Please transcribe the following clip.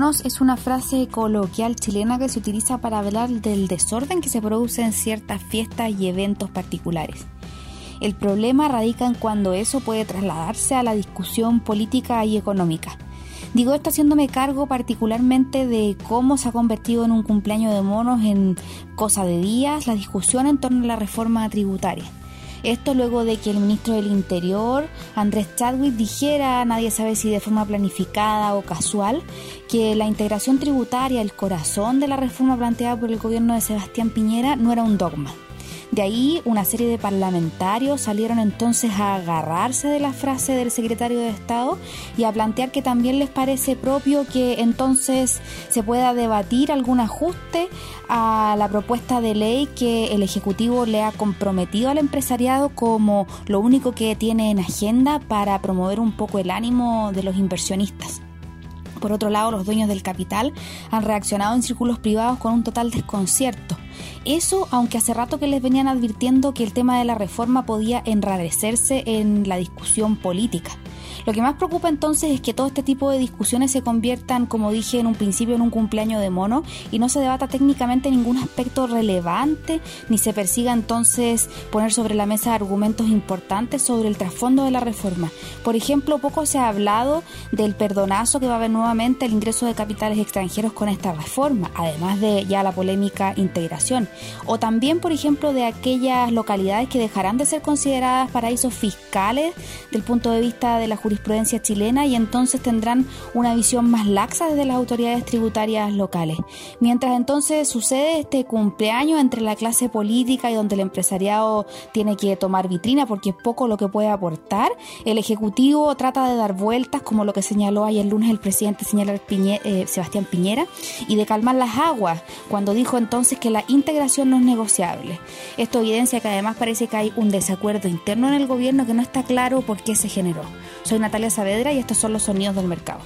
es una frase coloquial chilena que se utiliza para hablar del desorden que se produce en ciertas fiestas y eventos particulares. El problema radica en cuando eso puede trasladarse a la discusión política y económica. Digo esto haciéndome cargo particularmente de cómo se ha convertido en un cumpleaños de monos en cosa de días la discusión en torno a la reforma tributaria. Esto luego de que el ministro del Interior, Andrés Chadwick, dijera, nadie sabe si de forma planificada o casual, que la integración tributaria, el corazón de la reforma planteada por el gobierno de Sebastián Piñera, no era un dogma. De ahí una serie de parlamentarios salieron entonces a agarrarse de la frase del secretario de Estado y a plantear que también les parece propio que entonces se pueda debatir algún ajuste a la propuesta de ley que el Ejecutivo le ha comprometido al empresariado como lo único que tiene en agenda para promover un poco el ánimo de los inversionistas. Por otro lado, los dueños del capital han reaccionado en círculos privados con un total desconcierto. Eso, aunque hace rato que les venían advirtiendo que el tema de la reforma podía enrarecerse en la discusión política. Lo que más preocupa entonces es que todo este tipo de discusiones se conviertan, como dije en un principio, en un cumpleaños de mono y no se debata técnicamente ningún aspecto relevante, ni se persiga entonces poner sobre la mesa argumentos importantes sobre el trasfondo de la reforma. Por ejemplo, poco se ha hablado del perdonazo que va a haber nuevamente el ingreso de capitales extranjeros con esta reforma, además de ya la polémica integración. O también, por ejemplo, de aquellas localidades que dejarán de ser consideradas paraísos fiscales del punto de vista de la jurisprudencia chilena y entonces tendrán una visión más laxa desde las autoridades tributarias locales. Mientras entonces sucede este cumpleaños entre la clase política y donde el empresariado tiene que tomar vitrina porque es poco lo que puede aportar, el Ejecutivo trata de dar vueltas, como lo que señaló ayer lunes el presidente señalar eh, Sebastián Piñera, y de calmar las aguas, cuando dijo entonces que la integración no es negociable. Esto evidencia que además parece que hay un desacuerdo interno en el gobierno que no está claro por qué se generó. Soy Natalia Saavedra y estos son los sonidos del mercado.